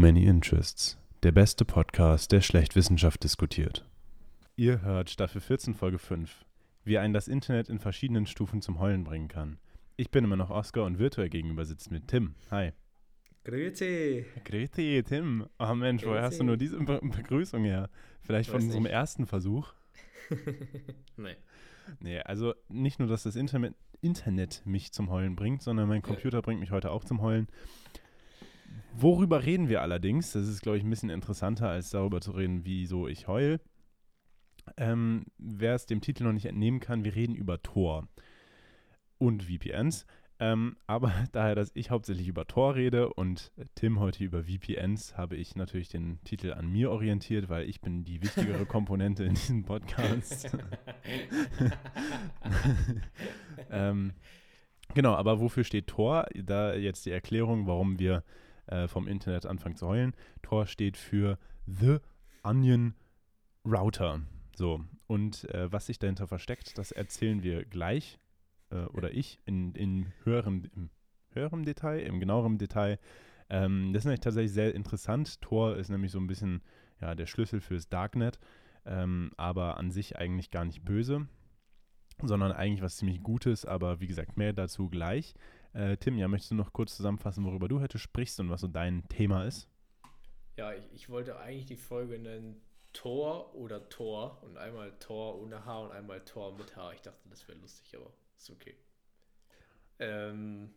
Many Interests, der beste Podcast, der schlecht Wissenschaft diskutiert. Ihr hört Staffel 14, Folge 5, wie einen das Internet in verschiedenen Stufen zum Heulen bringen kann. Ich bin immer noch Oscar und virtuell gegenüber sitzt mit Tim. Hi. Grüezi. Grüezi, Tim. Oh Mensch, woher hast du nur diese Be Begrüßung her? Vielleicht von unserem nicht. ersten Versuch? nee. Nee, also nicht nur, dass das Internet, Internet mich zum Heulen bringt, sondern mein Computer bringt mich heute auch zum Heulen. Worüber reden wir allerdings? Das ist, glaube ich, ein bisschen interessanter, als darüber zu reden, wieso ich heul. Ähm, Wer es dem Titel noch nicht entnehmen kann, wir reden über Tor und VPNs. Ähm, aber daher, dass ich hauptsächlich über Tor rede und Tim heute über VPNs, habe ich natürlich den Titel an mir orientiert, weil ich bin die wichtigere Komponente in diesem Podcast. ähm, genau, aber wofür steht Tor? Da jetzt die Erklärung, warum wir äh, vom Internet anfangen zu heulen. Tor steht für The Onion Router. So, und äh, was sich dahinter versteckt, das erzählen wir gleich, äh, oder ich, in, in höherem, im höherem Detail, im genaueren Detail. Ähm, das ist nämlich tatsächlich sehr interessant. Tor ist nämlich so ein bisschen ja, der Schlüssel fürs Darknet, ähm, aber an sich eigentlich gar nicht böse, sondern eigentlich was ziemlich Gutes, aber wie gesagt, mehr dazu gleich. Äh, Tim, ja, möchtest du noch kurz zusammenfassen, worüber du heute sprichst und was so dein Thema ist? Ja, ich, ich wollte eigentlich die Folge nennen Tor oder Tor und einmal Tor ohne H und einmal Tor mit H. Ich dachte, das wäre lustig, aber ist okay. Ähm,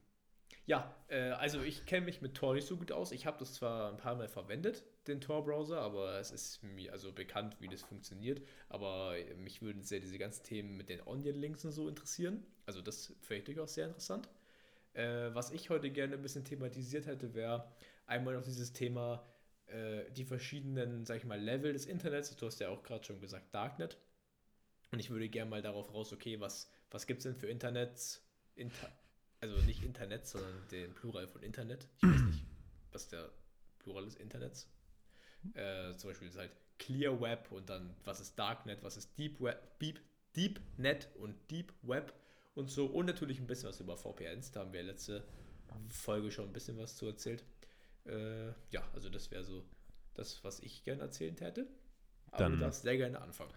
ja, äh, also ich kenne mich mit Tor nicht so gut aus. Ich habe das zwar ein paar Mal verwendet, den Tor-Browser, aber es ist mir also bekannt, wie das funktioniert. Aber mich würden sehr diese ganzen Themen mit den Onion-Links und so interessieren. Also das finde ich durchaus sehr interessant. Äh, was ich heute gerne ein bisschen thematisiert hätte, wäre einmal noch dieses Thema äh, die verschiedenen, sag ich mal, Level des Internets. Du hast ja auch gerade schon gesagt, Darknet. Und ich würde gerne mal darauf raus, okay, was, was gibt es denn für Internets? Inter also nicht Internet, sondern den Plural von Internet. Ich weiß nicht, was der Plural des Internets. Äh, zum Beispiel ist halt Clear Web und dann was ist Darknet, was ist Deep Web, Deep, Deep Net und Deep Web und so. Und natürlich ein bisschen was über VPNs. Da haben wir letzte Folge schon ein bisschen was zu erzählt. Äh, ja, also das wäre so das, was ich gerne erzählen hätte. Aber Dann- du darfst sehr gerne anfangen.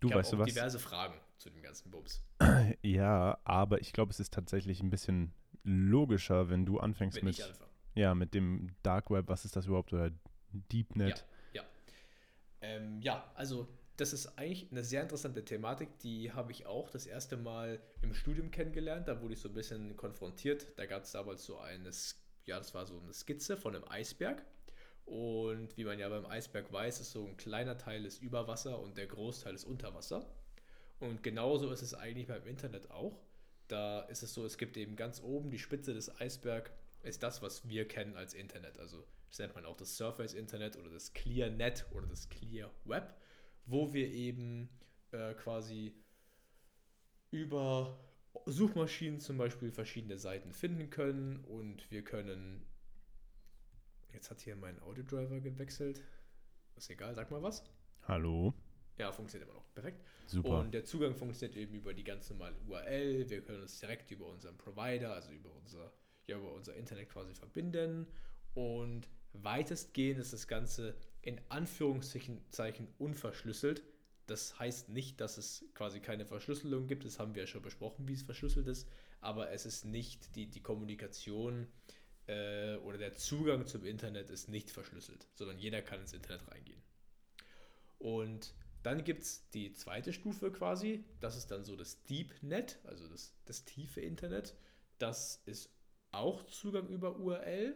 Du ich weißt du auch was? diverse Fragen zu dem ganzen Bums. Ja, aber ich glaube, es ist tatsächlich ein bisschen logischer, wenn du anfängst Wenn mit, ja, mit dem Dark Web, was ist das überhaupt, oder DeepNet? Ja, ja. Ähm, ja, also das ist eigentlich eine sehr interessante Thematik. Die habe ich auch das erste Mal im Studium kennengelernt. Da wurde ich so ein bisschen konfrontiert. Da gab es damals so eine, ja, das war so eine Skizze von einem Eisberg. Und wie man ja beim Eisberg weiß, ist so ein kleiner Teil ist über Wasser und der Großteil ist unter Wasser. Und genauso ist es eigentlich beim Internet auch. Da ist es so, es gibt eben ganz oben die Spitze des Eisbergs, ist das, was wir kennen als Internet. Also das nennt man auch das Surface Internet oder das Clear Net oder das Clear Web, wo wir eben äh, quasi über Suchmaschinen zum Beispiel verschiedene Seiten finden können und wir können. Jetzt hat hier mein Audiodriver gewechselt. Ist egal, sag mal was. Hallo, Ja, funktioniert immer noch. Perfekt. super. Und der Zugang funktioniert eben über die ganz normale URL. Wir können uns direkt über unseren Provider, also über unser, ja, über unser Internet quasi verbinden. Und weitestgehend ist das Ganze in Anführungszeichen Zeichen unverschlüsselt. Das heißt nicht, dass es quasi keine Verschlüsselung gibt. Das haben wir ja schon besprochen, wie es verschlüsselt ist. Aber es ist nicht die, die Kommunikation äh, oder der Zugang zum Internet ist nicht verschlüsselt, sondern jeder kann ins Internet reingehen. Und dann gibt es die zweite Stufe quasi, das ist dann so das Deep Net, also das, das tiefe Internet. Das ist auch Zugang über URL,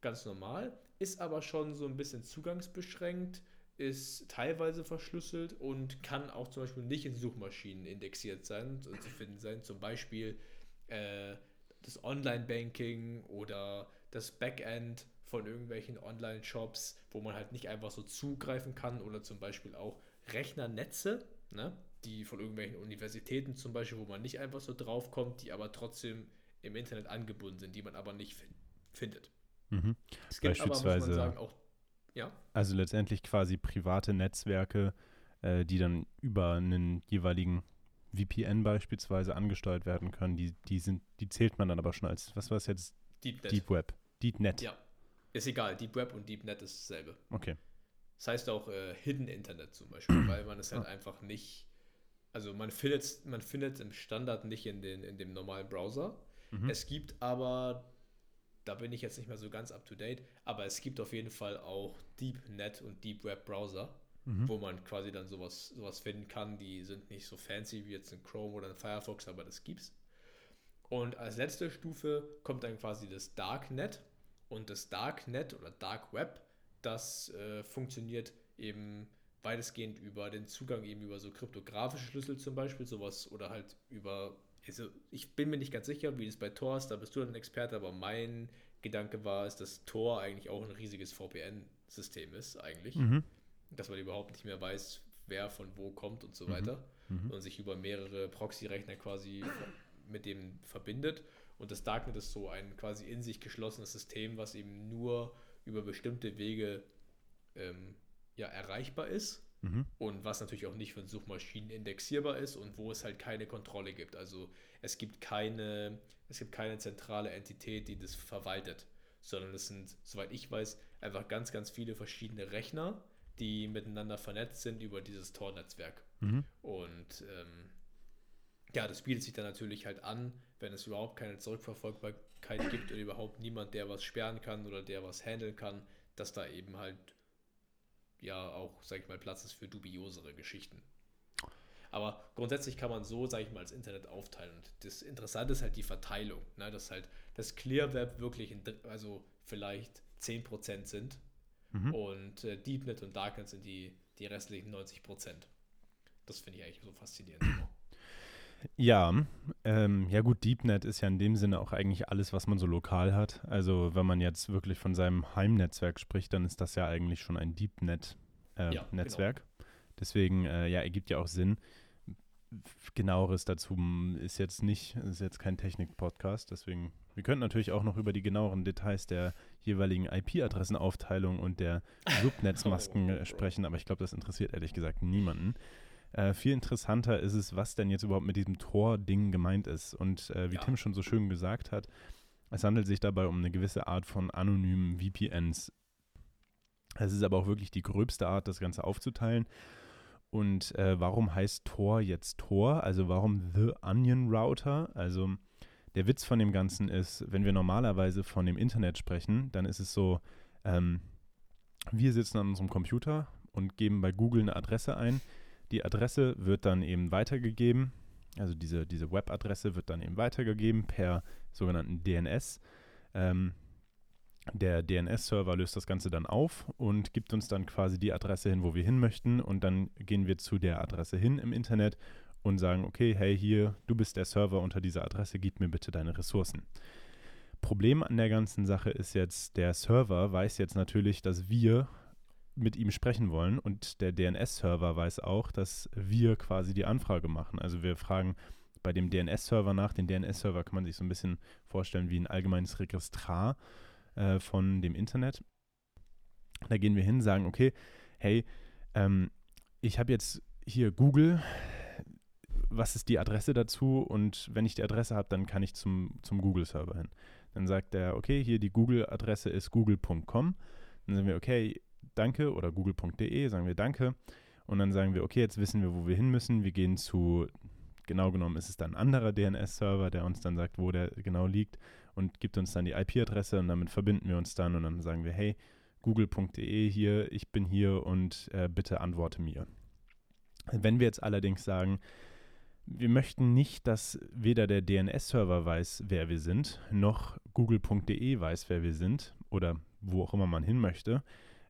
ganz normal, ist aber schon so ein bisschen zugangsbeschränkt, ist teilweise verschlüsselt und kann auch zum Beispiel nicht in Suchmaschinen indexiert sein und zu finden sein. Zum Beispiel äh, das Online-Banking oder das Backend von irgendwelchen Online-Shops, wo man halt nicht einfach so zugreifen kann oder zum Beispiel auch Rechnernetze, ne, die von irgendwelchen Universitäten zum Beispiel, wo man nicht einfach so draufkommt, die aber trotzdem im Internet angebunden sind, die man aber nicht fin findet. Mhm. Es gibt aber, Beispielsweise- man sagen, auch, ja, Also letztendlich quasi private Netzwerke, äh, die dann über einen jeweiligen VPN beispielsweise angesteuert werden können. Die, die, sind, die zählt man dann aber schon als, was war es jetzt? Deep Net. Deep Web. DeepNet. Ja. Ist egal, Deep Web und Deep Net ist dasselbe. Okay. Das heißt auch äh, Hidden Internet zum Beispiel, weil man es halt einfach nicht, also man findet man findet im Standard nicht in, den, in dem normalen Browser. Mhm. Es gibt aber, da bin ich jetzt nicht mehr so ganz up to date, aber es gibt auf jeden Fall auch Deep Net und Deep Web Browser, Mhm. wo man quasi dann sowas, sowas finden kann. Die sind nicht so fancy wie jetzt ein Chrome oder ein Firefox, aber das gibt's. Und als letzte Stufe kommt dann quasi das Darknet. Und das Darknet oder Dark Web, das äh, funktioniert eben weitestgehend über den Zugang eben über so kryptografische Schlüssel zum Beispiel, sowas oder halt über, also ich bin mir nicht ganz sicher, wie das bei Tor ist, da bist du ein Experte, aber mein Gedanke war, ist, dass Tor eigentlich auch ein riesiges VPN-System ist, eigentlich. Mhm. Dass man überhaupt nicht mehr weiß, wer von wo kommt und so Mhm. weiter Mhm. und sich über mehrere Proxy-Rechner quasi mit dem verbindet. Und das Darknet ist so ein quasi in sich geschlossenes System, was eben nur über bestimmte Wege ähm, ja, erreichbar ist Mhm. und was natürlich auch nicht von Suchmaschinen indexierbar ist und wo es halt keine Kontrolle gibt. Also es gibt keine, es gibt keine zentrale Entität, die das verwaltet, sondern es sind, soweit ich weiß, einfach ganz, ganz viele verschiedene Rechner, die miteinander vernetzt sind über dieses Tor-Netzwerk. Mhm. Und ähm, ja, das bietet sich dann natürlich halt an, wenn es überhaupt keine Zurückverfolgbarkeit gibt oder überhaupt niemand, der was sperren kann oder der was handeln kann, dass da eben halt ja auch, sag ich mal, Platz ist für dubiosere Geschichten. Aber grundsätzlich kann man so, sag ich mal, das Internet aufteilen. Und das Interessante ist halt die Verteilung, ne? dass halt das Clear Web wirklich, in, also vielleicht 10% sind Mhm. und äh, DeepNet und Darknet sind die, die restlichen 90%. Das finde ich eigentlich so faszinierend. Ja, ähm, ja gut, DeepNet ist ja in dem Sinne auch eigentlich alles, was man so lokal hat. Also wenn man jetzt wirklich von seinem Heimnetzwerk spricht, dann ist das ja eigentlich schon ein Ja, DeepNet-Netzwerk. Deswegen, äh, ja, ergibt ja auch Sinn. Genaueres dazu ist jetzt nicht, ist jetzt kein Technik-Podcast, deswegen, wir könnten natürlich auch noch über die genaueren Details der jeweiligen IP-Adressenaufteilung und der Subnetzmasken Oh, äh, sprechen, aber ich glaube, das interessiert ehrlich gesagt niemanden. Äh, viel interessanter ist es, was denn jetzt überhaupt mit diesem Tor-Ding gemeint ist. Und äh, wie Ja. Tim schon so schön gesagt hat, es handelt sich dabei um eine gewisse Art von anonymen VPNs. Es ist aber auch wirklich die gröbste Art, das Ganze aufzuteilen. Und äh, warum heißt Tor jetzt Tor? Also warum The Onion Router? Also der Witz von dem Ganzen ist, wenn wir normalerweise von dem Internet sprechen, dann ist es so, ähm, wir sitzen an unserem Computer und geben bei Google eine Adresse ein. Die Adresse wird dann eben weitergegeben, also diese, diese Webadresse wird dann eben weitergegeben per sogenannten DNS. Ähm, der DNS-Server löst das Ganze dann auf und gibt uns dann quasi die Adresse hin, wo wir hin möchten. Und dann gehen wir zu der Adresse hin im Internet und sagen, okay, hey, hier, du bist der Server unter dieser Adresse, gib mir bitte deine Ressourcen. Problem an der ganzen Sache ist jetzt, der Server weiß jetzt natürlich, dass wir mit ihm sprechen wollen und der DNS-Server weiß auch, dass wir quasi die Anfrage machen. Also wir fragen bei dem DNS-Server nach. Den DNS-Server kann man sich so ein bisschen vorstellen wie ein allgemeines Registrar äh, von dem Internet. Da gehen wir hin, sagen, okay, hey, ähm, ich habe jetzt hier Google, was ist die Adresse dazu? Und wenn ich die Adresse habe, dann kann ich zum, zum Google-Server hin. Dann sagt er, okay, hier die Google-Adresse ist google.com. Dann sagen wir, okay, danke oder google.de, sagen wir danke. Und dann sagen wir, okay, jetzt wissen wir, wo wir hin müssen. Wir gehen zu, genau genommen ist es dann ein anderer DNS-Server, der uns dann sagt, wo der genau liegt und gibt uns dann die IP-Adresse und damit verbinden wir uns dann und dann sagen wir, hey, google.de hier, ich bin hier und äh, bitte antworte mir. Wenn wir jetzt allerdings sagen, wir möchten nicht, dass weder der DNS-Server weiß, wer wir sind, noch google.de weiß, wer wir sind oder wo auch immer man hin möchte,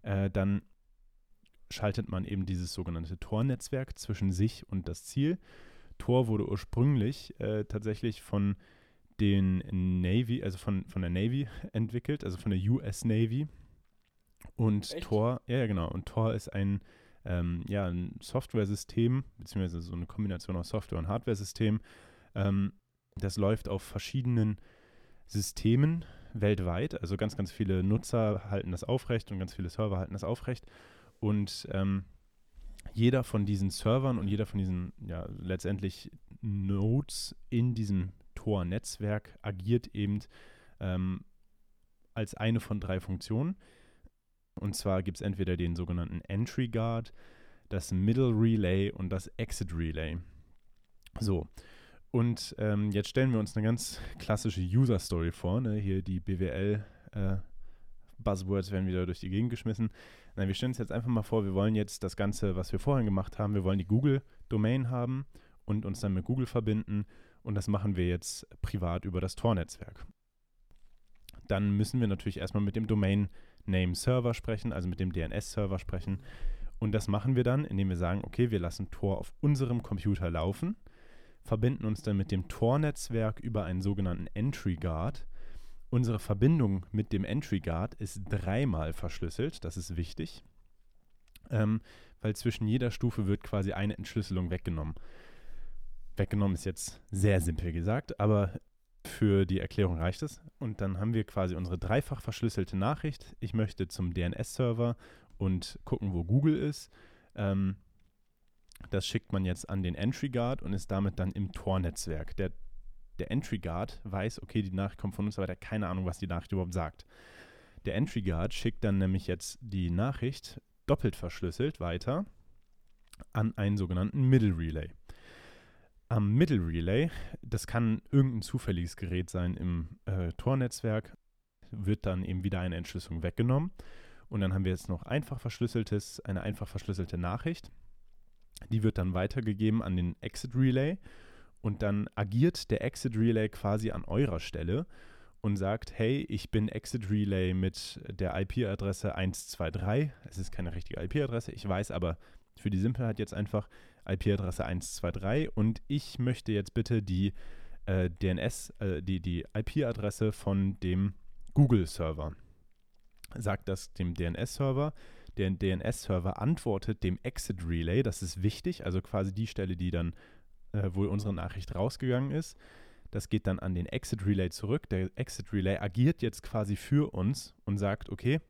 äh, dann schaltet man eben dieses sogenannte Tor-Netzwerk zwischen sich und das Ziel. Tor wurde ursprünglich äh, tatsächlich von den Navy, also von, von der Navy entwickelt, also von der US Navy. Und Echt? Tor, ja, ja, genau. Und Tor ist ein, ähm, ja, ein Software-System, beziehungsweise so eine Kombination aus Software- und Hardware-System. Ähm, das läuft auf verschiedenen Systemen weltweit. Also ganz, ganz viele Nutzer halten das aufrecht und ganz viele Server halten das aufrecht. Und ähm, jeder von diesen Servern und jeder von diesen, ja, letztendlich Nodes in diesem Tor-Netzwerk agiert eben ähm, als eine von drei Funktionen. Und zwar gibt es entweder den sogenannten Entry Guard, das Middle Relay und das Exit Relay. So, und ähm, jetzt stellen wir uns eine ganz klassische User Story vor. Ne? Hier die BWL äh, werden wieder durch die Gegend geschmissen. Nein, wir stellen uns jetzt einfach mal vor, wir wollen jetzt das Ganze, was wir vorhin gemacht haben, wir wollen die Google-Domain haben und uns dann mit Google verbinden. Und das machen wir jetzt privat über das Tor-Netzwerk. Dann müssen wir natürlich erstmal mit dem Domain-Name-Server sprechen, also mit dem DNS-Server sprechen. Und das machen wir dann, indem wir sagen, okay, wir lassen Tor auf unserem Computer laufen verbinden uns dann mit dem Tor-Netzwerk über einen sogenannten Entry Guard. Unsere Verbindung mit dem Entry Guard ist dreimal verschlüsselt, das ist wichtig, ähm, weil zwischen jeder Stufe wird quasi eine Entschlüsselung weggenommen. Weggenommen ist jetzt sehr simpel gesagt, aber für die Erklärung reicht es. Und dann haben wir quasi unsere dreifach verschlüsselte Nachricht. Ich möchte zum DNS-Server und gucken, wo Google ist. Ähm, das schickt man jetzt an den Entry Guard und ist damit dann im Tor-Netzwerk. Der, der Entry Guard weiß, okay, die Nachricht kommt von uns, aber der hat keine Ahnung, was die Nachricht überhaupt sagt. Der Entry Guard schickt dann nämlich jetzt die Nachricht doppelt verschlüsselt weiter an einen sogenannten Middle Relay. Am Middle Relay, das kann irgendein zufälliges Gerät sein im äh, Tor-Netzwerk, wird dann eben wieder eine Entschlüsselung weggenommen. Und dann haben wir jetzt noch einfach verschlüsseltes, eine einfach verschlüsselte Nachricht. Die wird dann weitergegeben an den Exit Relay und dann agiert der Exit Relay quasi an eurer Stelle und sagt, hey, ich bin Exit Relay mit der IP-Adresse 123. Es ist keine richtige IP-Adresse, ich weiß aber für die Simpelheit jetzt einfach IP-Adresse 123 und ich möchte jetzt bitte die äh, DNS, äh, die, die IP-Adresse von dem Google-Server. Sagt das dem DNS-Server, der DNS-Server antwortet dem Exit Relay, das ist wichtig, also quasi die Stelle, die dann, äh, wo unsere Nachricht rausgegangen ist. Das geht dann an den Exit Relay zurück. Der Exit Relay agiert jetzt quasi für uns und sagt, okay,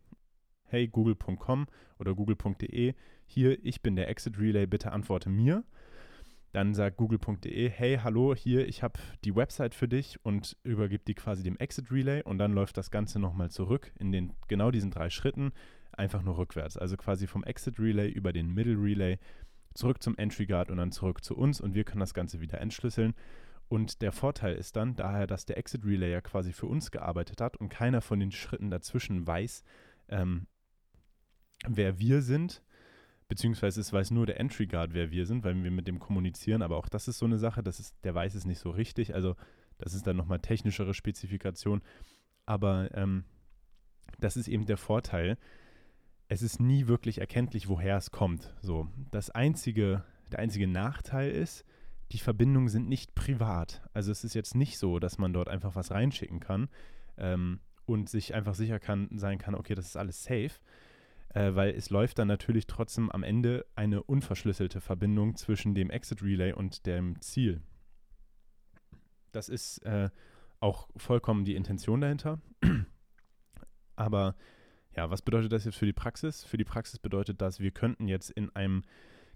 hey google.com oder google.de, hier, ich bin der Exit Relay, bitte antworte mir. Dann sagt google.de, hey, hallo, hier, ich habe die Website für dich und übergibt die quasi dem Exit Relay und dann läuft das Ganze nochmal zurück in den genau diesen drei Schritten einfach nur rückwärts. Also quasi vom Exit Relay über den Middle Relay zurück zum Entry Guard und dann zurück zu uns und wir können das Ganze wieder entschlüsseln. Und der Vorteil ist dann, daher, dass der Exit Relay ja quasi für uns gearbeitet hat und keiner von den Schritten dazwischen weiß, ähm, wer wir sind, beziehungsweise es weiß nur der Entry Guard, wer wir sind, weil wir mit dem kommunizieren, aber auch das ist so eine Sache, das ist, der weiß es nicht so richtig, also das ist dann nochmal technischere Spezifikation, aber ähm, das ist eben der Vorteil, es ist nie wirklich erkenntlich, woher es kommt. So, das einzige, der einzige Nachteil ist, die Verbindungen sind nicht privat. Also es ist jetzt nicht so, dass man dort einfach was reinschicken kann ähm, und sich einfach sicher kann, sein kann, okay, das ist alles safe, äh, weil es läuft dann natürlich trotzdem am Ende eine unverschlüsselte Verbindung zwischen dem Exit Relay und dem Ziel. Das ist äh, auch vollkommen die Intention dahinter. Aber ja, was bedeutet das jetzt für die Praxis? Für die Praxis bedeutet das, wir könnten jetzt in einem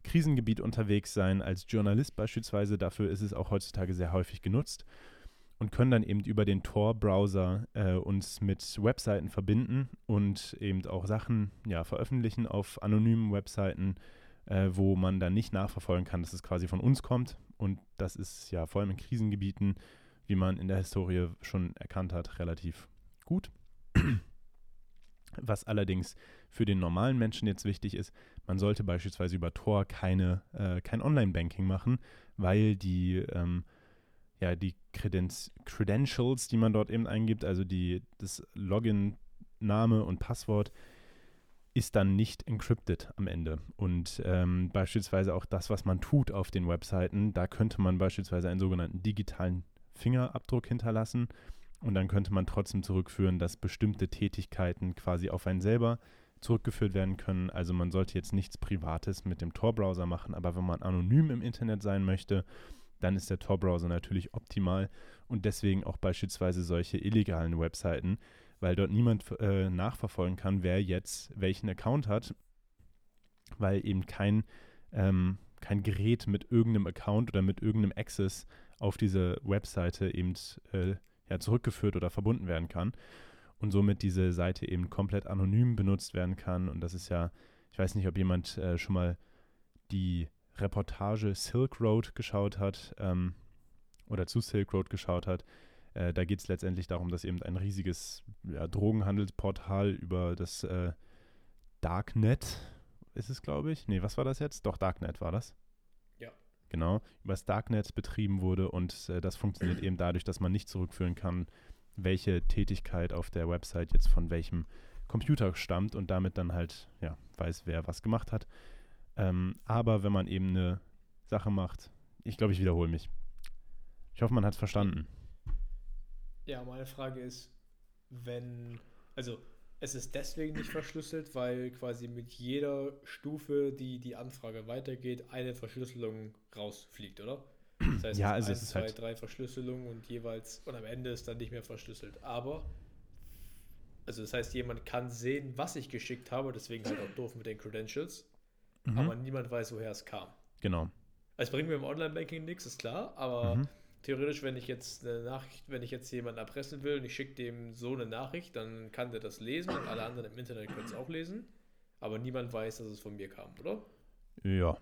Krisengebiet unterwegs sein, als Journalist beispielsweise. Dafür ist es auch heutzutage sehr häufig genutzt und können dann eben über den Tor-Browser äh, uns mit Webseiten verbinden und eben auch Sachen ja, veröffentlichen auf anonymen Webseiten, äh, wo man dann nicht nachverfolgen kann, dass es quasi von uns kommt. Und das ist ja vor allem in Krisengebieten, wie man in der Historie schon erkannt hat, relativ gut. Was allerdings für den normalen Menschen jetzt wichtig ist, man sollte beispielsweise über Tor keine, äh, kein Online-Banking machen, weil die, ähm, ja, die Credenz Credentials, die man dort eben eingibt, also die, das Login, Name und Passwort, ist dann nicht encrypted am Ende. Und ähm, beispielsweise auch das, was man tut auf den Webseiten, da könnte man beispielsweise einen sogenannten digitalen Fingerabdruck hinterlassen und dann könnte man trotzdem zurückführen, dass bestimmte Tätigkeiten quasi auf einen selber zurückgeführt werden können. Also man sollte jetzt nichts Privates mit dem Tor-Browser machen, aber wenn man anonym im Internet sein möchte, dann ist der Tor-Browser natürlich optimal und deswegen auch beispielsweise solche illegalen Webseiten, weil dort niemand äh, nachverfolgen kann, wer jetzt welchen Account hat, weil eben kein, ähm, kein Gerät mit irgendeinem Account oder mit irgendeinem Access auf diese Webseite eben äh, ja, zurückgeführt oder verbunden werden kann. und somit diese Seite eben komplett anonym benutzt werden kann. Und das ist ja, ich weiß nicht, ob jemand äh, schon mal die Reportage Silk Road geschaut hat ähm, oder zu Silk Road geschaut hat. Äh, da geht es letztendlich darum, dass eben ein riesiges ja, Drogenhandelsportal über das äh, Darknet ist es, glaube ich. Nee, was war das jetzt? Doch, Darknet war das. Genau, über das Darknet betrieben wurde und äh, das funktioniert eben dadurch, dass man nicht zurückführen kann, welche Tätigkeit auf der Website jetzt von welchem Computer stammt und damit dann halt, ja, weiß, wer was gemacht hat. Ähm, aber wenn man eben eine Sache macht, ich glaube, ich wiederhole mich. Ich hoffe, man hat es verstanden. Ja, meine Frage ist, wenn, also es ist deswegen nicht verschlüsselt, weil quasi mit jeder Stufe, die die Anfrage weitergeht, eine Verschlüsselung rausfliegt, oder? Das heißt, Ja, es also ist es ist zwei, halt- drei Verschlüsselungen und jeweils, und am Ende ist dann nicht mehr verschlüsselt. Aber, also das heißt, jemand kann sehen, was ich geschickt habe, deswegen halt auch doof mit den Credentials, Mhm. aber niemand weiß, woher es kam. Genau. Es bringt mir im Online-Banking nichts, ist klar, aber Mhm. Theoretisch, wenn ich jetzt eine Nachricht, wenn ich jetzt jemanden erpressen will und ich schicke dem so eine Nachricht, dann kann der das lesen und alle anderen im Internet können es auch lesen, aber niemand weiß, dass es von mir kam, oder? Ja.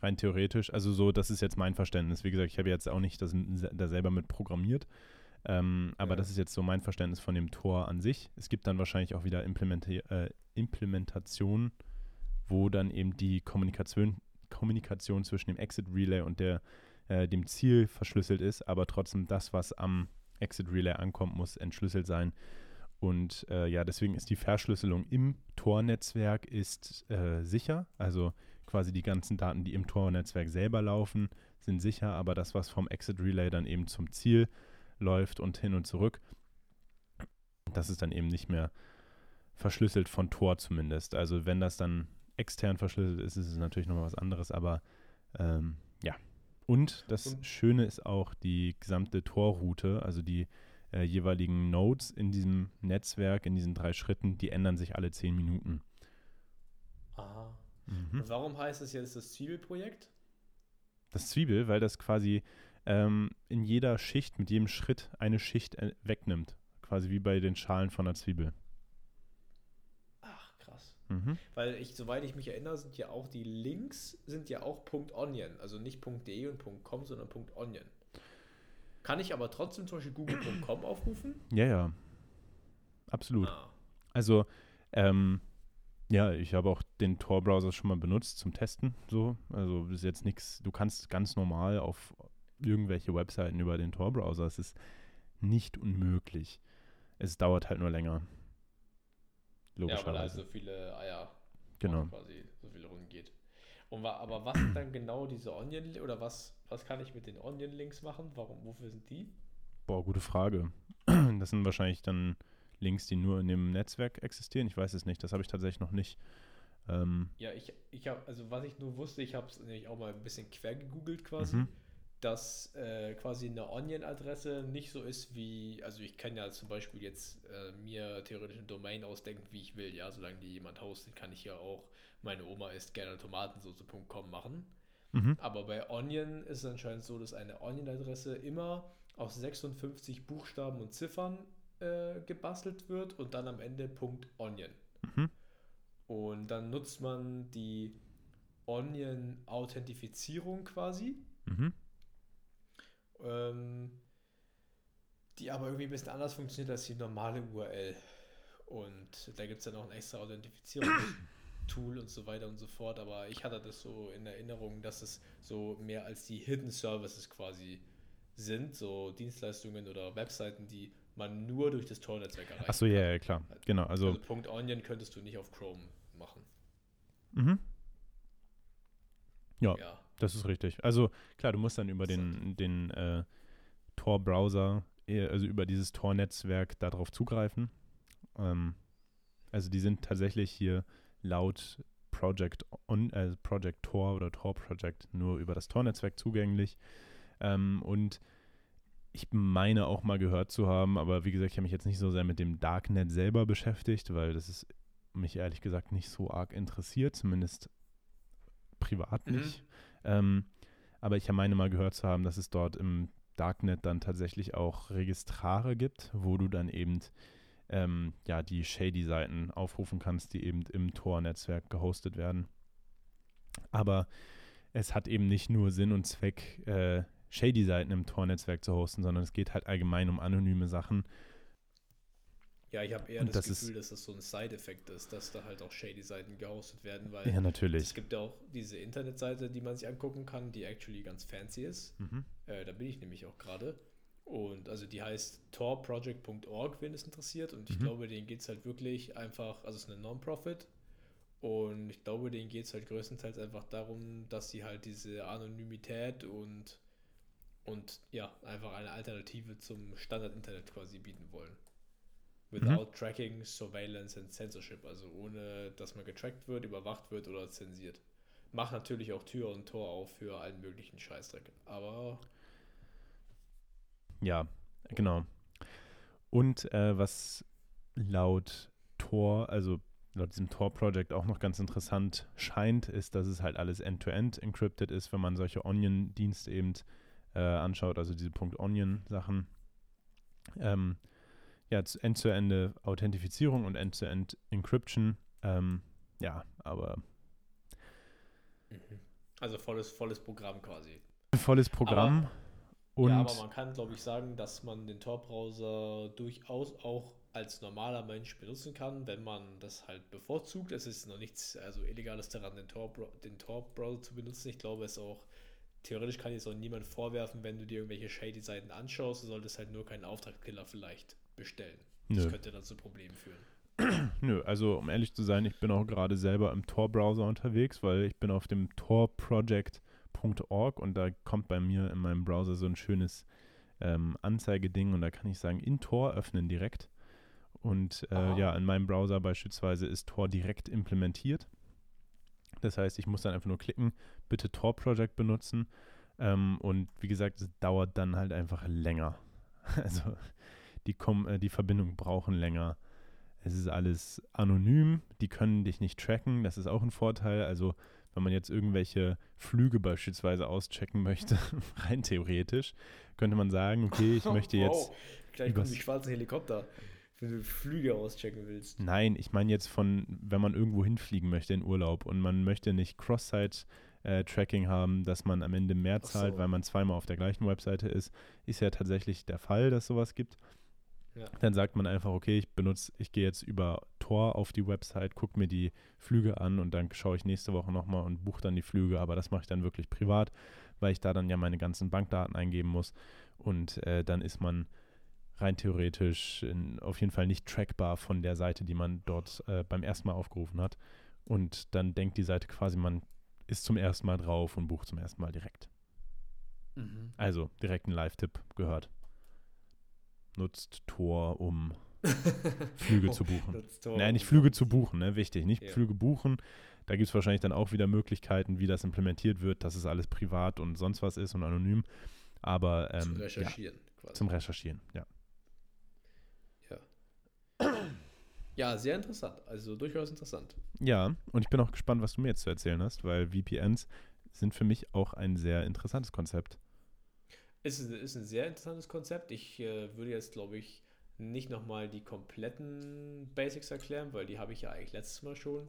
Rein theoretisch, also so, das ist jetzt mein Verständnis. Wie gesagt, ich habe jetzt auch nicht das, da selber mit programmiert. Ähm, aber Ja. das ist jetzt so mein Verständnis von dem Tor an sich. Es gibt dann wahrscheinlich auch wieder Implementi äh, Implementationen, wo dann eben die Kommunikation, Kommunikation zwischen dem Exit Relay und der, äh, dem Ziel verschlüsselt ist, aber trotzdem das, was am Exit Relay ankommt, muss entschlüsselt sein. Und äh, ja, deswegen ist die Verschlüsselung im Tor-Netzwerk ist äh, sicher. Also quasi die ganzen Daten, die im Tor-Netzwerk selber laufen, sind sicher, aber das, was vom Exit Relay dann eben zum Ziel läuft und hin und zurück, das ist dann eben nicht mehr verschlüsselt von Tor zumindest. Also wenn das dann extern verschlüsselt ist, ist es natürlich nochmal was anderes, aber ähm, ja. Und das Und- Schöne ist auch die gesamte Tor-Route, also die äh, jeweiligen Nodes in diesem Netzwerk, in diesen drei Schritten, die ändern sich alle zehn Minuten. Aha. Mhm. Und warum heißt es jetzt das Zwiebelprojekt? Das Zwiebel, weil das quasi ähm, in jeder Schicht, mit jedem Schritt eine Schicht äh, wegnimmt. Quasi wie bei den Schalen von einer Zwiebel. Mhm. Weil ich, soweit ich mich erinnere, sind ja auch die Links sind ja auch .onion, also nicht .de und .com, sondern .onion. Kann ich aber trotzdem zum Beispiel google.com aufrufen? Ja, ja. Absolut. Ah. Also, ähm, ja, ich habe auch den Tor-Browser schon mal benutzt zum Testen. So, also ist jetzt nichts. Du kannst ganz normal auf irgendwelche Webseiten über den Tor-Browser. Es ist nicht unmöglich. Es dauert halt nur länger. Ja, weil halt Logischerweise. so viele Eier genau. quasi so viel rumgeht. Und wa aber was sind dann genau diese Onion oder was, was kann ich mit den Onion-Links machen? Warum, wofür sind die? Boah, gute Frage. Das sind wahrscheinlich dann Links, die nur in dem Netzwerk existieren. Ich weiß es nicht. Das habe ich tatsächlich noch nicht. Ähm, Ja, ich, ich habe, also was ich nur wusste, ich habe es nämlich auch mal ein bisschen quer gegoogelt quasi, Mhm. Dass äh, quasi eine Onion-Adresse nicht so ist wie, also ich kann ja zum Beispiel jetzt äh, mir theoretisch eine Domain ausdenken, wie ich will, ja, solange die jemand hostet, kann ich ja auch meine Oma isst gerne Tomatensoße.com machen. mhm. Aber bei Onion ist es anscheinend so, dass eine Onion-Adresse immer aus 56 Buchstaben und Ziffern äh, gebastelt wird und dann am Ende .onion. Mhm. Und dann nutzt man die Onion-Authentifizierung quasi, Mhm. Ähm, die aber irgendwie ein bisschen anders funktioniert als die normale URL. Und da gibt es dann auch ein extra Authentifizierungstool und so weiter und so fort. Aber ich hatte das so in Erinnerung, dass es so mehr als die Hidden Services quasi sind, so Dienstleistungen oder Webseiten, die man nur durch das Tor-Netzwerk erreicht. Achso, ja, ja, klar. Genau. Also, Also Punkt .onion könntest du nicht auf Chrome machen. mhm. Ja, Ja. Das ist richtig. Also, klar, du musst dann über den, den äh, Tor-Browser, eh, also über dieses Tor-Netzwerk darauf zugreifen. Ähm, also, die sind tatsächlich hier laut Project, on, äh, Project Tor oder Tor Project nur über das Tor-Netzwerk zugänglich. Ähm, und ich meine auch mal gehört zu haben, aber wie gesagt, ich habe mich jetzt nicht so sehr mit dem Darknet selber beschäftigt, weil das ist mich ehrlich gesagt nicht so arg interessiert, zumindest privat Mhm. Ähm, aber ich meine mal gehört zu haben, dass es dort im Darknet dann tatsächlich auch Registrare gibt, wo du dann eben ähm, ja, die Shady-Seiten aufrufen kannst, die eben im Tor-Netzwerk gehostet werden. Aber es hat eben nicht nur Sinn und Zweck, äh, Shady-Seiten im Tor-Netzwerk zu hosten, sondern es geht halt allgemein um anonyme Sachen. Ja, ich habe eher das, das Gefühl, dass das so ein Side-Effekt ist, dass da halt auch Shady-Seiten gehostet werden, weil Ja, natürlich. es gibt ja auch diese Internetseite, die man sich angucken kann, die actually ganz fancy ist. Mhm. Äh, da bin ich nämlich auch gerade. Und also die heißt torproject.org, wenn es interessiert. Und ich Mhm. glaube, denen geht es halt wirklich einfach, also es ist eine Non-Profit. Und ich glaube, denen geht es halt größtenteils einfach darum, dass sie halt diese Anonymität und, und ja, einfach eine Alternative zum Standard-Internet quasi bieten wollen. Without Tracking, Surveillance and Censorship. Also ohne, dass man getrackt wird, überwacht wird oder zensiert. Macht natürlich auch Tür und Tor auf für allen möglichen Scheißdreck. Aber Ja, genau. Und äh, was laut Tor, also laut diesem Tor-Project auch noch ganz interessant scheint, ist, dass es halt alles end-to-end encrypted ist, wenn man solche Onion-Dienste eben äh, anschaut, also diese .onion-Sachen. Ähm, ja, z- end-to-end Authentifizierung und end-to-end Encryption. Ähm, ja, aber also volles, volles Programm quasi. volles Programm. und ja, aber man kann, glaube ich, sagen, dass man den Tor-Browser durchaus auch als normaler Mensch benutzen kann, wenn man das halt bevorzugt. Es ist noch nichts also Illegales daran, den Tor-Bro- den Tor-Browser zu benutzen. Ich glaube, es auch theoretisch kann jetzt auch niemand vorwerfen, wenn du dir irgendwelche shady Seiten anschaust, du solltest halt nur keinen Auftragskiller vielleicht bestellen. Das Nö. könnte dann zu Problemen führen. Nö, also um ehrlich zu sein, ich bin auch gerade selber im Tor-Browser unterwegs, weil ich bin auf dem torproject.org und da kommt bei mir in meinem Browser so ein schönes ähm, Anzeigeding und da kann ich sagen, in Tor öffnen direkt. Und äh, ja, in meinem Browser beispielsweise ist Tor direkt implementiert. Das heißt, ich muss dann einfach nur klicken, bitte Tor Project benutzen. Ähm, und wie gesagt, es dauert dann halt einfach länger. Also die, Kom äh, die Verbindungen brauchen länger. Es ist alles anonym, die können dich nicht tracken, das ist auch ein Vorteil. Also wenn man jetzt irgendwelche Flüge beispielsweise auschecken möchte, rein theoretisch, könnte man sagen, okay, ich möchte jetzt, Wow, gleich kommen die schwarzen Helikopter, wenn du Flüge auschecken willst. nein, ich meine jetzt von, wenn man irgendwo hinfliegen möchte in Urlaub und man möchte nicht Cross-Site-Tracking haben, dass man am Ende mehr zahlt, so. weil man zweimal auf der gleichen Webseite ist, ist ja tatsächlich der Fall, dass sowas gibt. Ja. Dann sagt man einfach, okay, ich benutze, ich gehe jetzt über Tor auf die Website, gucke mir die Flüge an und dann schaue ich nächste Woche nochmal und buche dann die Flüge, aber das mache ich dann wirklich privat, weil ich da dann ja meine ganzen Bankdaten eingeben muss und äh, dann ist man rein theoretisch in, auf jeden Fall nicht trackbar von der Seite, die man dort äh, beim ersten Mal aufgerufen hat und dann denkt die Seite quasi, man ist zum ersten Mal drauf und bucht zum ersten Mal direkt. Mhm. Also direkt ein Live-Tipp gehört. Nutzt Tor, um Flüge zu buchen. Nein, nicht Flüge zu buchen, ne? wichtig. Nicht Ja. Flüge buchen. Da gibt es wahrscheinlich dann auch wieder Möglichkeiten, wie das implementiert wird, dass es alles privat und sonst was ist und anonym. Aber ähm, Zum ja, Recherchieren quasi. zum Recherchieren, ja. Ja, sehr interessant. Also durchaus interessant. Ja, und ich bin auch gespannt, was du mir jetzt zu erzählen hast, weil VPNs sind für mich auch ein sehr interessantes Konzept. Ist, ist ein sehr interessantes Konzept. Ich äh, würde jetzt, glaube ich, nicht nochmal die kompletten Basics erklären, weil die habe ich ja eigentlich letztes Mal schon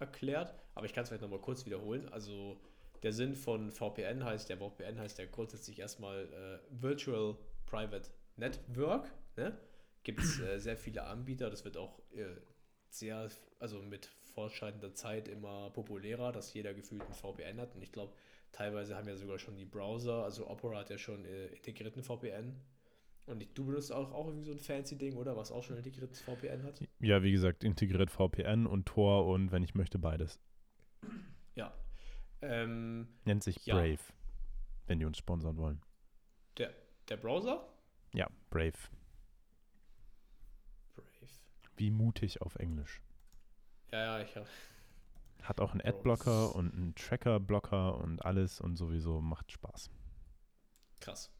erklärt. Aber ich kann es vielleicht nochmal kurz wiederholen. Also der Sinn von VPN heißt, der VPN heißt ja grundsätzlich erstmal äh, Virtual Private Network. Ne? Gibt es äh, sehr viele Anbieter. Das wird auch äh, sehr, also mit fortschreitender Zeit immer populärer, dass jeder gefühlt ein VPN hat. Und ich glaube, teilweise haben ja sogar schon die Browser, also Opera hat ja schon äh, integrierten VPN. Und du benutzt auch, auch irgendwie so ein fancy Ding, oder? Was auch schon integriertes VPN hat? Ja, wie gesagt, integriert VPN und Tor und wenn ich möchte, beides. Ja. Ähm, Nennt sich Ja. Brave, wenn die uns sponsern wollen. der, der Browser? Ja, Brave. Brave. Wie mutig auf Englisch. Ja, ja, ich habe. Hat auch einen. Adblocker und einen Tracker-Blocker und alles und sowieso macht Spaß. Krass.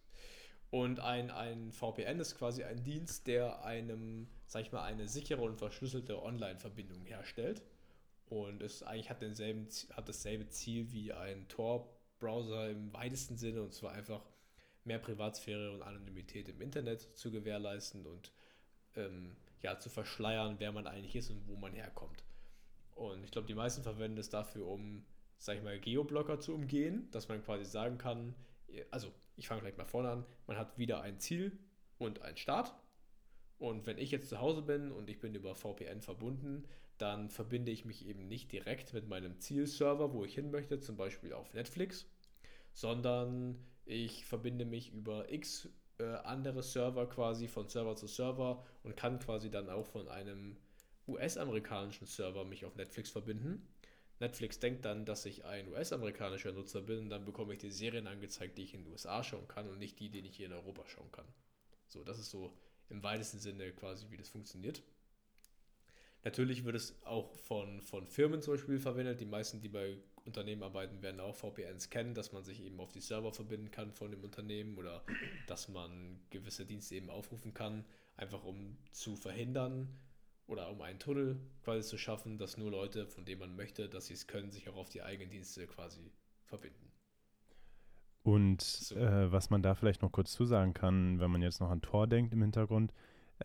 Und ein, ein VPN ist quasi ein Dienst, der einem, sag ich mal, eine sichere und verschlüsselte Online-Verbindung herstellt. Und es eigentlich hat, denselben, hat dasselbe Ziel wie ein Tor-Browser im weitesten Sinne, und zwar einfach mehr Privatsphäre und Anonymität im Internet zu gewährleisten und ähm, ja, zu verschleiern, wer man eigentlich ist und wo man herkommt. Und ich glaube, die meisten verwenden es dafür, um, sag ich mal, Geoblocker zu umgehen, dass man quasi sagen kann, also ich fange vielleicht mal vorne an, man hat wieder ein Ziel und einen Start. Und wenn ich jetzt zu Hause bin und ich bin über VPN verbunden, dann verbinde ich mich eben nicht direkt mit meinem Zielserver, wo ich hin möchte, zum Beispiel auf Netflix, sondern ich verbinde mich über x äh, andere Server quasi von Server zu Server und kann quasi dann auch von einem US-amerikanischen Server mich auf Netflix verbinden. Netflix denkt dann, dass ich ein US-amerikanischer Nutzer bin und dann bekomme ich die Serien angezeigt, die ich in den USA schauen kann und nicht die, die ich hier in Europa schauen kann. So, das ist so im weitesten Sinne quasi, wie das funktioniert. Natürlich wird es auch von, von Firmen zum Beispiel verwendet. Die meisten, die bei Unternehmen arbeiten, werden auch VPNs kennen, dass man sich eben auf die Server verbinden kann von dem Unternehmen oder dass man gewisse Dienste eben aufrufen kann, einfach um zu verhindern oder um einen Tunnel quasi zu schaffen, dass nur Leute, von denen man möchte, dass sie es können, sich auch auf die eigenen Dienste quasi verbinden. Und so. äh, was man da vielleicht noch kurz zusagen kann, wenn man jetzt noch an Tor denkt im Hintergrund,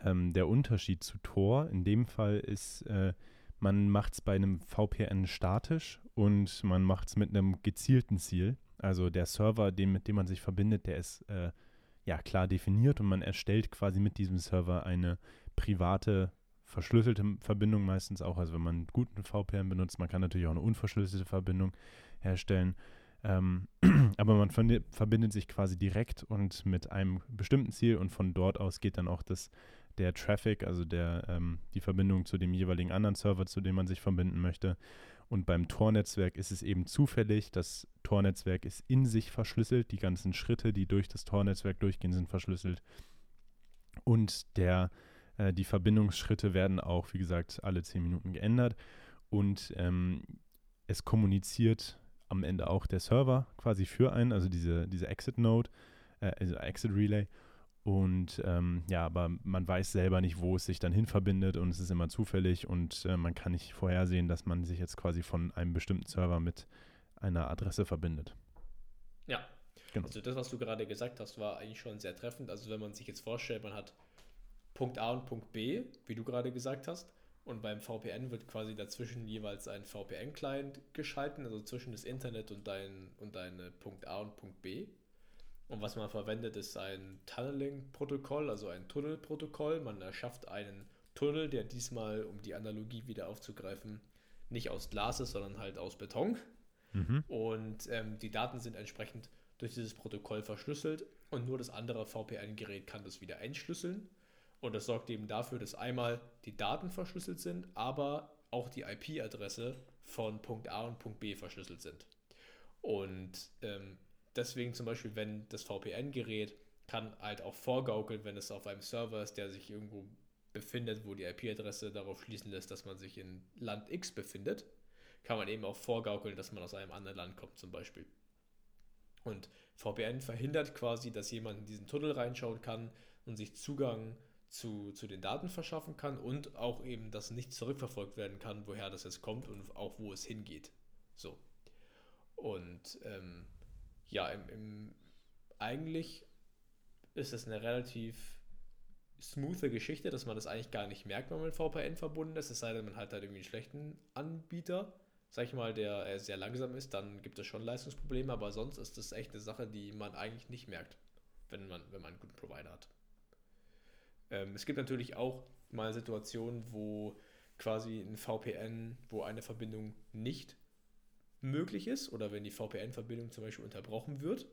ähm, der Unterschied zu Tor in dem Fall ist, äh, man macht es bei einem VPN statisch und man macht es mit einem gezielten Ziel. Also der Server, dem, mit dem man sich verbindet, der ist äh, ja klar definiert und man erstellt quasi mit diesem Server eine private, verschlüsselte Verbindung meistens auch. Also wenn man einen guten VPN benutzt, man kann natürlich auch eine unverschlüsselte Verbindung herstellen. Ähm, aber man verbindet sich quasi direkt und mit einem bestimmten Ziel und von dort aus geht dann auch das der Traffic, also der, ähm, die Verbindung zu dem jeweiligen anderen Server, zu dem man sich verbinden möchte. Und beim Tor-Netzwerk ist es eben zufällig, das Tor-Netzwerk ist in sich verschlüsselt, die ganzen Schritte, die durch das Tor-Netzwerk durchgehen, sind verschlüsselt. Und der, äh, die Verbindungsschritte werden auch, wie gesagt, alle zehn Minuten geändert. Und ähm, es kommuniziert am Ende auch der Server quasi für einen, also diese, diese Exit-Node, äh, also Exit-Relay. Und ähm, ja, aber man weiß selber nicht, wo es sich dann hin verbindet und es ist immer zufällig und äh, man kann nicht vorhersehen, dass man sich jetzt quasi von einem bestimmten Server mit einer Adresse verbindet. Ja. Genau. Also das, was du gerade gesagt hast, war eigentlich schon sehr treffend. Also wenn man sich jetzt vorstellt, man hat Punkt A und Punkt B, wie du gerade gesagt hast, und beim VPN wird quasi dazwischen jeweils ein VPN-Client geschalten, also zwischen das Internet und dein und deine Punkt A und Punkt B. Und was man verwendet, ist ein Tunneling-Protokoll, also ein Tunnelprotokoll. Man erschafft einen Tunnel, der diesmal, um die Analogie wieder aufzugreifen, nicht aus Glas ist, sondern halt aus Beton. Mhm. Und ähm, die Daten sind entsprechend durch dieses Protokoll verschlüsselt und nur das andere VPN-Gerät kann das wieder entschlüsseln. Und das sorgt eben dafür, dass einmal die Daten verschlüsselt sind, aber auch die IP-Adresse von Punkt A und Punkt B verschlüsselt sind. Und ähm, deswegen zum Beispiel, wenn das VPN-Gerät kann halt auch vorgaukeln, wenn es auf einem Server ist, der sich irgendwo befindet, wo die IP-Adresse darauf schließen lässt, dass man sich in Land X befindet, kann man eben auch vorgaukeln, dass man aus einem anderen Land kommt zum Beispiel. Und VPN verhindert quasi, dass jemand in diesen Tunnel reinschauen kann und sich Zugang zu, zu den Daten verschaffen kann und auch eben, dass nicht zurückverfolgt werden kann, woher das jetzt kommt und auch wo es hingeht. So. Und ähm, ja, im, im, eigentlich ist es eine relativ smoothe Geschichte, dass man das eigentlich gar nicht merkt, wenn man mit VPN verbunden ist, es sei denn, man hat halt irgendwie einen schlechten Anbieter, sag ich mal, der äh, sehr langsam ist, dann gibt es schon Leistungsprobleme, aber sonst ist das echt eine Sache, die man eigentlich nicht merkt, wenn man, wenn man einen guten Provider hat. Ähm, es gibt natürlich auch mal Situationen, wo quasi ein VPN, wo eine Verbindung nicht möglich ist oder wenn die VPN-Verbindung zum Beispiel unterbrochen wird.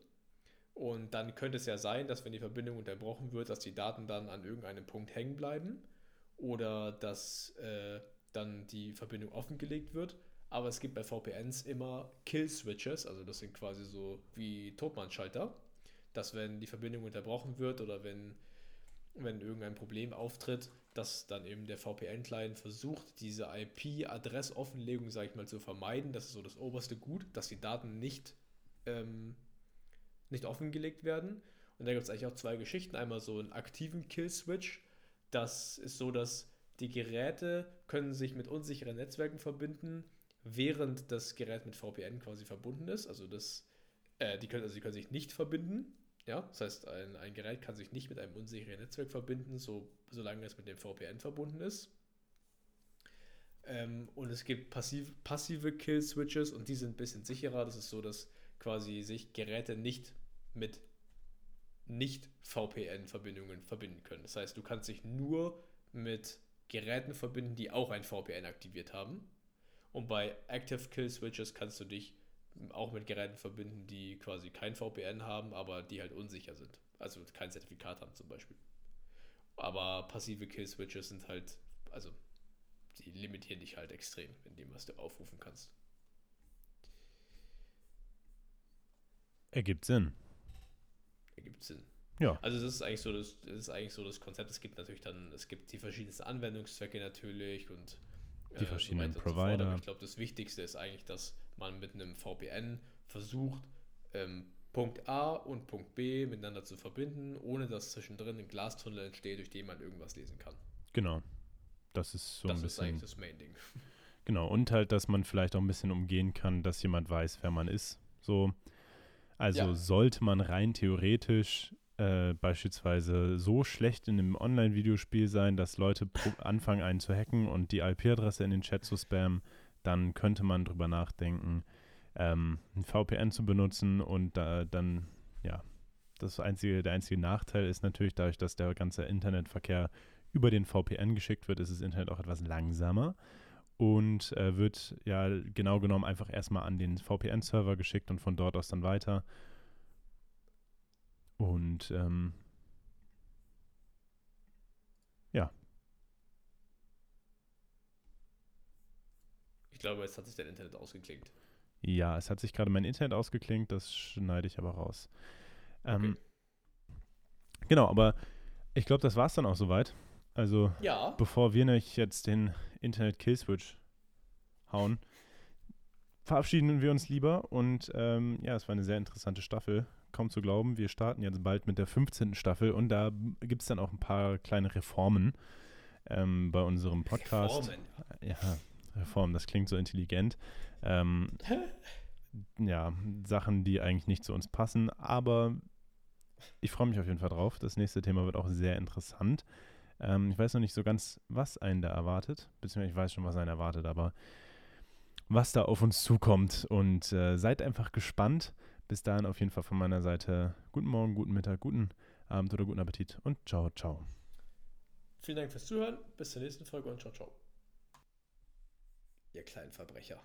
Und dann könnte es ja sein, dass wenn die Verbindung unterbrochen wird, dass die Daten dann an irgendeinem Punkt hängen bleiben oder dass äh, dann die Verbindung offengelegt wird. Aber es gibt bei VPNs immer Kill-Switches, also das sind quasi so wie Totmannschalter, dass wenn die Verbindung unterbrochen wird oder wenn, wenn irgendein Problem auftritt, dass dann eben der VPN-Client versucht, diese IP-Adressaufenlegung, sage ich mal, zu vermeiden. Das ist so das oberste Gut, dass die Daten nicht, ähm, nicht offengelegt werden. Und da gibt es eigentlich auch zwei Geschichten. Einmal so einen aktiven Kill-Switch. Das ist so, dass die Geräte können sich mit unsicheren Netzwerken verbinden, während das Gerät mit VPN quasi verbunden ist. Also das, äh, die können, also die können sich nicht verbinden Ja, das heißt, ein, ein Gerät kann sich nicht mit einem unsicheren Netzwerk verbinden, so, solange es mit dem VPN verbunden ist. Ähm, und es gibt passiv, passive Kill-Switches und die sind ein bisschen sicherer. Das ist so, dass quasi sich Geräte nicht mit nicht-VPN-Verbindungen verbinden können. Das heißt, du kannst dich nur mit Geräten verbinden, die auch ein VPN aktiviert haben. Und bei Active Kill Switches kannst du dich auch mit Geräten verbinden, die quasi kein VPN haben, aber die halt unsicher sind. Also kein Zertifikat haben zum Beispiel. Aber passive Kill Switches sind halt, also die limitieren dich halt extrem in dem, was du aufrufen kannst. Ergibt Sinn. Ergibt Sinn. Ja. Also das ist eigentlich so das, das ist eigentlich so das Konzept. Es gibt natürlich dann, es gibt die verschiedensten Anwendungszwecke natürlich und die verschiedenen so Provider. So ich glaube, das Wichtigste ist eigentlich, dass man mit einem VPN versucht, ähm, Punkt A und Punkt B miteinander zu verbinden, ohne dass zwischendrin ein Glastunnel entsteht, durch den man irgendwas lesen kann. Genau. Das ist so das ein bisschen. ist eigentlich das Main-Ding. Genau, und halt, dass man vielleicht auch ein bisschen umgehen kann, dass jemand weiß, wer man ist. So. Also ja. sollte man rein theoretisch äh, beispielsweise so schlecht in einem Online-Videospiel sein, dass Leute anfangen, einen zu hacken und die IP-Adresse in den Chat zu spammen, dann könnte man drüber nachdenken, ähm, ein VPN zu benutzen und da, dann, ja, das einzige, der einzige Nachteil ist natürlich dadurch, dass der ganze Internetverkehr über den VPN geschickt wird, ist das Internet auch etwas langsamer und äh, wird ja genau genommen einfach erstmal an den VPN-Server geschickt und von dort aus dann weiter. Und ähm, ja. Ich glaube, jetzt hat sich dein Internet ausgeklinkt. Ja, es hat sich gerade mein Internet ausgeklinkt, das schneide ich aber raus. Ähm, okay. Genau, aber ich glaube, das war es dann auch soweit. Also, ja. bevor wir nicht jetzt den Internet-Kill-Switch hauen, verabschieden wir uns lieber. Und ähm, ja, es war eine sehr interessante Staffel. Kaum zu glauben, wir starten jetzt bald mit der 15. Staffel und da gibt es dann auch ein paar kleine Reformen ähm, bei unserem Podcast. Reformen? Ja, Reformen, das klingt so intelligent. Ähm, ja, Sachen, die eigentlich nicht zu uns passen, aber ich freue mich auf jeden Fall drauf. Das nächste Thema wird auch sehr interessant. Ähm, ich weiß noch nicht so ganz, was einen da erwartet, beziehungsweise ich weiß schon, was einen erwartet, aber was da auf uns zukommt. Und äh, seid einfach gespannt. Bis dahin auf jeden Fall von meiner Seite guten Morgen, guten Mittag, guten Abend oder guten Appetit und ciao, ciao. Vielen Dank fürs Zuhören. Bis zur nächsten Folge und ciao, ciao. Ihr kleinen Verbrecher.